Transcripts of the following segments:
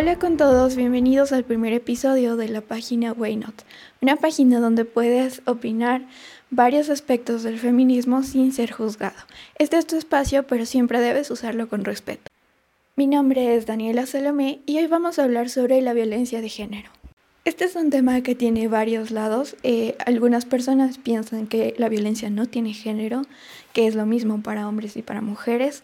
Hola con todos, bienvenidos al primer episodio de la página Waynot, una página donde puedes opinar varios aspectos del feminismo sin ser juzgado. Este es tu espacio, pero siempre debes usarlo con respeto. Mi nombre es Daniela Salomé y hoy vamos a hablar sobre la violencia de género. Este es un tema que tiene varios lados. Eh, algunas personas piensan que la violencia no tiene género, que es lo mismo para hombres y para mujeres,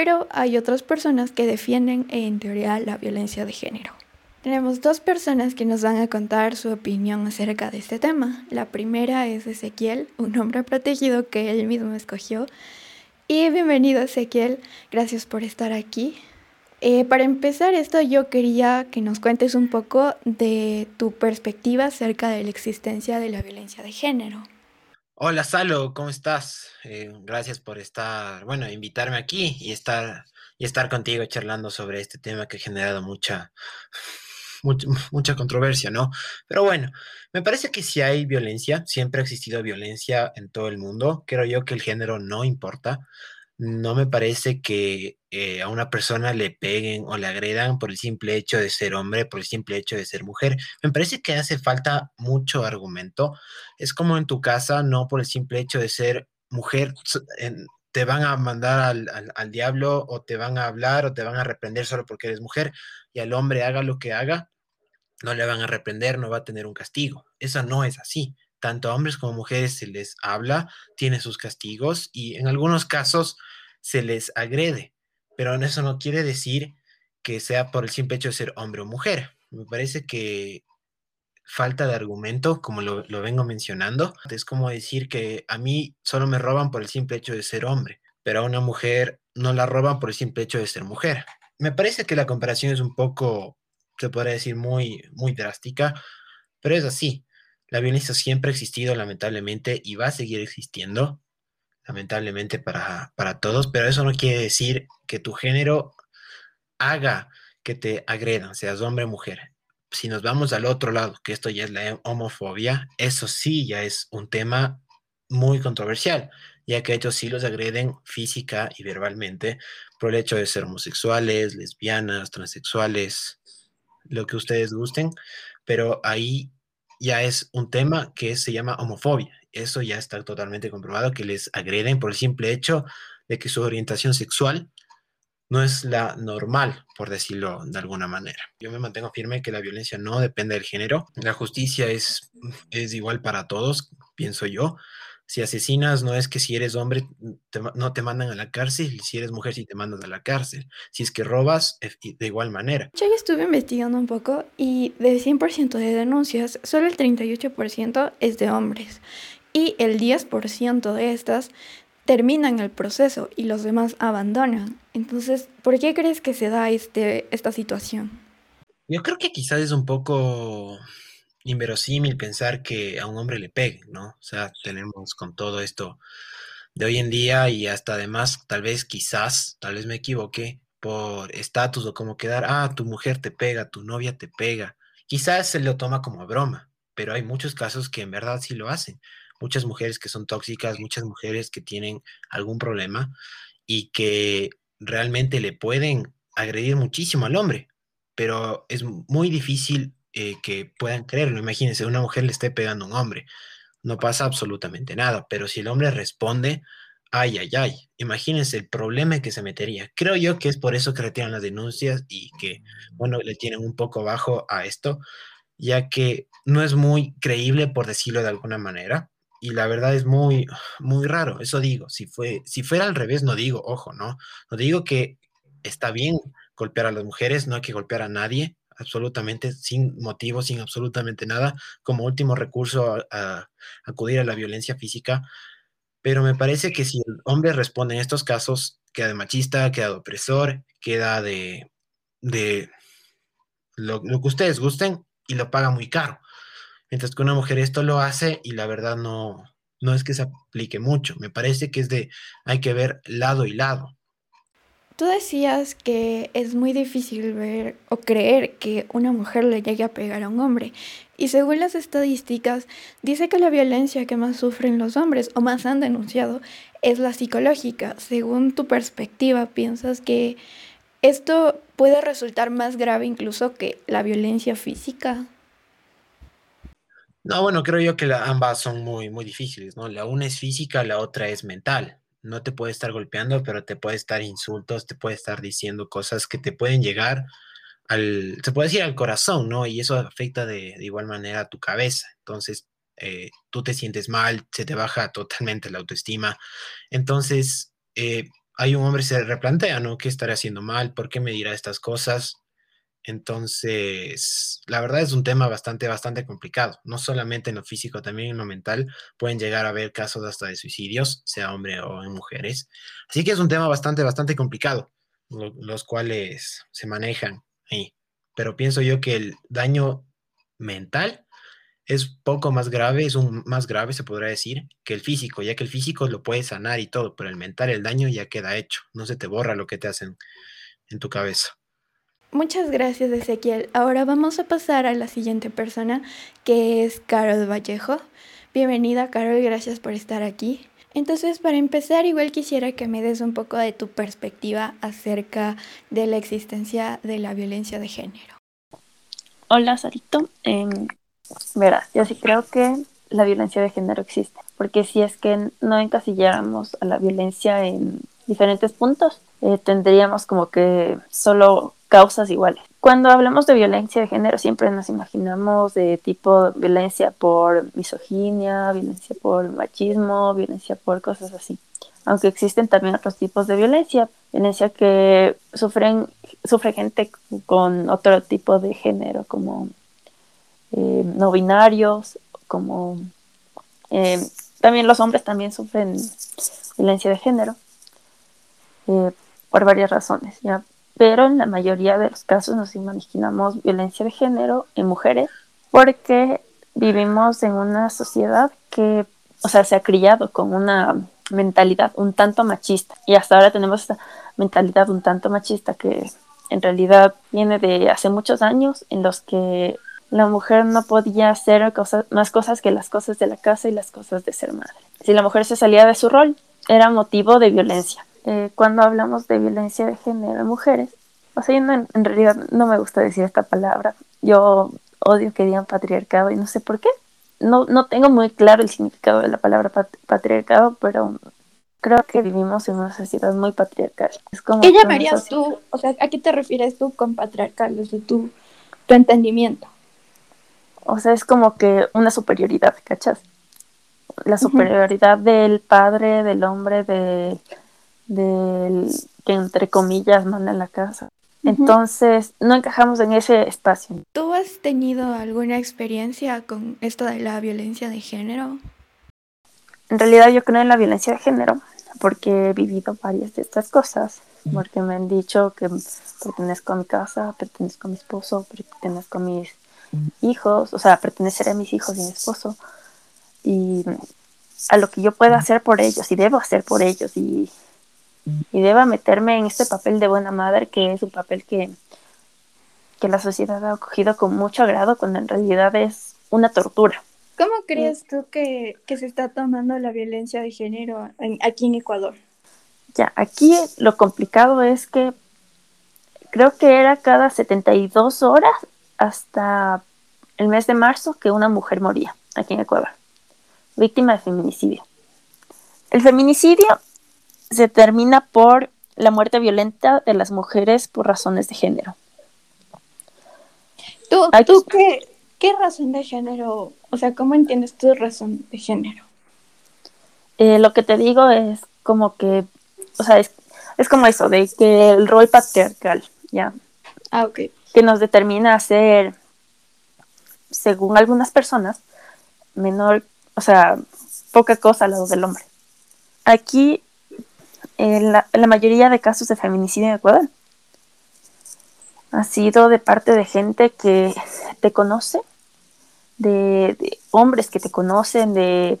pero hay otras personas que defienden en teoría la violencia de género. Tenemos dos personas que nos van a contar su opinión acerca de este tema. La primera es Ezequiel, un hombre protegido que él mismo escogió. Y bienvenido Ezequiel, gracias por estar aquí. Eh, para empezar esto yo quería que nos cuentes un poco de tu perspectiva acerca de la existencia de la violencia de género. Hola Salo, ¿cómo estás? Eh, gracias por estar, bueno, invitarme aquí y estar, y estar contigo charlando sobre este tema que ha generado mucha, mucha, mucha controversia, ¿no? Pero bueno, me parece que si hay violencia, siempre ha existido violencia en todo el mundo. Creo yo que el género no importa no me parece que eh, a una persona le peguen o le agredan por el simple hecho de ser hombre, por el simple hecho de ser mujer. Me parece que hace falta mucho argumento. Es como en tu casa, no por el simple hecho de ser mujer, te van a mandar al, al diablo o te van a hablar o te van a reprender solo porque eres mujer y al hombre haga lo que haga, no le van a reprender, no va a tener un castigo. Eso no es así tanto a hombres como mujeres se les habla, tiene sus castigos y en algunos casos se les agrede, pero eso no quiere decir que sea por el simple hecho de ser hombre o mujer. Me parece que falta de argumento, como lo, vengo mencionando. Es como decir que a mí solo me roban por el simple hecho de ser hombre, pero a una mujer no la roban por el simple hecho de ser mujer. Me parece que la comparación es un poco, se podría decir, muy, muy drástica, pero es así. La violencia siempre ha existido, lamentablemente, y va a seguir existiendo, lamentablemente para, para todos, pero eso no quiere decir que tu género haga que te agredan, seas hombre o mujer. Si nos vamos al otro lado, que esto ya es la homofobia, eso sí ya es un tema muy controversial, ya que ellos sí los agreden física y verbalmente por el hecho de ser homosexuales, lesbianas, transexuales, lo que ustedes gusten, pero ahí ya es un tema que se llama homofobia. Eso ya está totalmente comprobado, que les agreden por el simple hecho de que su orientación sexual no es la normal, por decirlo de alguna manera. Yo me mantengo firme que la violencia no depende del género. La justicia es, es igual para todos, pienso yo. Si asesinas, no es que si eres hombre no te mandan a la cárcel, si eres mujer, sí te mandan a la cárcel. Si es que robas, de igual manera. Yo ya estuve investigando un poco y de 100% de denuncias, solo el 38% es de hombres. Y el 10% de estas terminan el proceso y los demás abandonan. Entonces, ¿por qué crees que se da este, esta situación? Yo creo que quizás es un poco inverosímil pensar que a un hombre le peguen, ¿no? O sea, tenemos con todo esto de hoy en día y hasta además, tal vez, quizás, tal vez me equivoque, por estatus o como quedar, ah, tu mujer te pega, tu novia te pega. Quizás se lo toma como broma, pero hay muchos casos que en verdad sí lo hacen. Muchas mujeres que son tóxicas, muchas mujeres que tienen algún problema y que realmente le pueden agredir muchísimo al hombre, pero es muy difícil eh, que puedan creerlo. Imagínense, una mujer le esté pegando a un hombre, no pasa absolutamente nada, pero si el hombre responde, ay, ay, ay, imagínense el problema que se metería. Creo yo que es por eso que retiran las denuncias y que, bueno, le tienen un poco bajo a esto, ya que no es muy creíble, por decirlo de alguna manera. Y la verdad es muy, muy raro, eso digo. Si, fue, si fuera al revés, no digo, ojo, ¿no? No digo que está bien golpear a las mujeres, no hay que golpear a nadie, absolutamente sin motivo, sin absolutamente nada, como último recurso a, acudir a la violencia física. Pero me parece que si el hombre responde en estos casos, queda de machista, queda de opresor, queda de, de lo, lo que ustedes gusten y lo paga muy caro. Mientras que una mujer esto lo hace y la verdad no, no es que se aplique mucho. Me parece que es de, hay que ver lado y lado. Tú decías que es muy difícil ver o creer que una mujer le llegue a pegar a un hombre. Y según las estadísticas, dice que la violencia que más sufren los hombres o más han denunciado es la psicológica. Según tu perspectiva, ¿piensas que ¿Esto puede resultar más grave incluso que la violencia física? No, bueno, creo yo que ambas son muy, muy difíciles, ¿no? La una es física, la otra es mental. No te puede estar golpeando, pero te puede estar insultos, te puede estar diciendo cosas que te pueden llegar al, se puede decir al corazón, ¿no? Y eso afecta de, igual manera a tu cabeza. Entonces, eh, tú te sientes mal, se te baja totalmente la autoestima. Entonces, eh, hay un hombre se replantea, ¿no? ¿Qué estaré haciendo mal? ¿Por qué me dirá estas cosas? Entonces, la verdad es un tema bastante, bastante complicado. No solamente en lo físico, también en lo mental pueden llegar a haber casos hasta de suicidios, sea hombre o en mujeres. Así que es un tema bastante, bastante complicado, los cuales se manejan ahí. Pero pienso yo que el daño mental es poco más grave, es un más grave, se podrá decir, que el físico, ya que el físico lo puede sanar y todo, pero el mental, el daño ya queda hecho, no se te borra lo que te hacen en tu cabeza. Muchas gracias, Ezequiel. Ahora vamos a pasar a la siguiente persona, que es Carol Vallejo. Bienvenida, Carol, gracias por estar aquí. Entonces, para empezar, igual quisiera que me des un poco de tu perspectiva acerca de la existencia de la violencia de género. Hola, Sarito. Eh, Verás, yo sí creo que la violencia de género existe, porque si es que no encasilláramos a la violencia en diferentes puntos, eh, tendríamos como que solo causas iguales. Cuando hablamos de violencia de género siempre nos imaginamos de tipo violencia por misoginia, violencia por machismo, violencia por cosas así. Aunque existen también otros tipos de violencia, violencia que sufren sufre gente con otro tipo de género como eh, no binarios, como eh, también los hombres también sufren violencia de género eh, por varias razones, ¿ya? Pero en la mayoría de los casos nos imaginamos violencia de género en mujeres porque vivimos en una sociedad que, o sea, se ha criado con una mentalidad un tanto machista y hasta ahora tenemos esta mentalidad un tanto machista que en realidad viene de hace muchos años en los que la mujer no podía hacer más cosas que las cosas de la casa y las cosas de ser madre. Si la mujer se salía de su rol, era motivo de violencia. Eh, cuando hablamos de violencia de género en mujeres, o sea, en, realidad no me gusta decir esta palabra. Yo odio que digan patriarcado y no sé por qué. No, no tengo muy claro el significado de la palabra patriarcado, pero creo que vivimos en una sociedad muy patriarcal. Es como ¿Qué llamarías tú? O sea, ¿a qué te refieres tú con patriarcal desde tu, tu entendimiento? O sea, es como que una superioridad, ¿cachas? La superioridad del padre, del hombre, de, del que entre comillas manda en la casa. Entonces, no encajamos en ese espacio. ¿Tú has tenido alguna experiencia con esto de la violencia de género? En realidad yo creo en la violencia de género porque he vivido varias de estas cosas, porque me han dicho que pertenezco a mi casa, pertenezco a mi esposo, pertenezco a mis hijos, o sea, pertenecer a mis hijos y mi esposo, y a lo que yo pueda hacer por ellos y debo hacer por ellos y, y deba meterme en este papel de buena madre que es un papel que, que la sociedad ha acogido con mucho agrado cuando en realidad es una tortura. ¿Cómo crees tú que, que se está tomando la violencia de género aquí en Ecuador? Ya, aquí lo complicado es que creo que era cada 72 horas hasta el mes de marzo que una mujer moría aquí en Ecuador, víctima de feminicidio. El feminicidio se termina por la muerte violenta de las mujeres por razones de género. ¿Tú, qué, qué, razón de género? O sea, ¿cómo entiendes tu razón de género? Eh, lo que te digo es como que, o sea, es, es como eso, de que el rol patriarcal, ¿ya? Ah, ok que nos determina a ser, según algunas personas, menor, o sea, poca cosa al lado del hombre. Aquí, en la, mayoría de casos de feminicidio en Ecuador, ha sido de parte de gente que te conoce, de, de, hombres que te conocen, de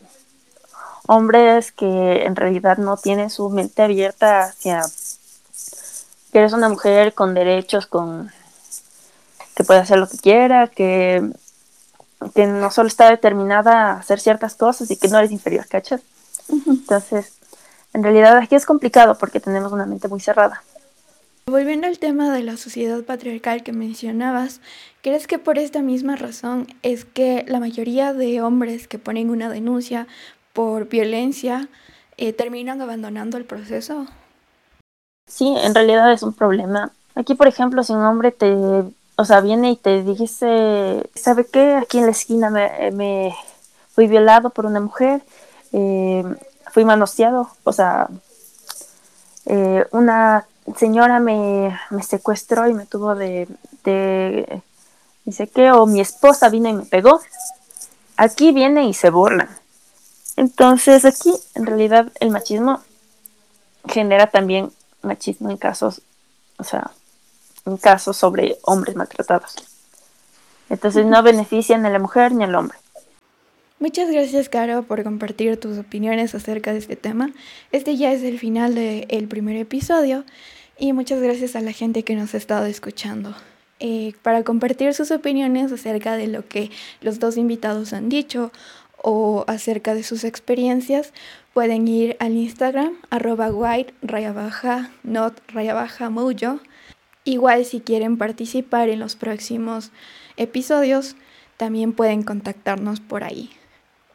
hombres que en realidad no tienen su mente abierta hacia que eres una mujer con derechos, con que puede hacer lo que quiera, que, que no solo está determinada a hacer ciertas cosas y que no eres inferior, ¿cachas? Entonces, en realidad aquí es complicado porque tenemos una mente muy cerrada. Volviendo al tema de la sociedad patriarcal que mencionabas, ¿crees que por esta misma razón es que la mayoría de hombres que ponen una denuncia por violencia eh, terminan abandonando el proceso? Sí, en realidad es un problema. Aquí, por ejemplo, si un hombre te, o sea, viene y te dice, ¿sabe qué? Aquí en la esquina me, fui violado por una mujer, eh, fui manoseado, o sea, eh, una señora me, secuestró y me tuvo de, de, dice que, o mi esposa vino y me pegó. Aquí viene y se burlan. Entonces aquí en realidad el machismo genera también machismo en casos, o sea, en casos sobre hombres maltratados. Entonces no benefician a la mujer ni al hombre. Muchas gracias, Caro, por compartir tus opiniones acerca de este tema. Este ya es el final del primer episodio y muchas gracias a la gente que nos ha estado escuchando. Eh, para compartir sus opiniones acerca de lo que los dos invitados han dicho o acerca de sus experiencias, pueden ir al Instagram, arroba white, raya baja, not, raya baja, mojo. Igual si quieren participar en los próximos episodios, también pueden contactarnos por ahí.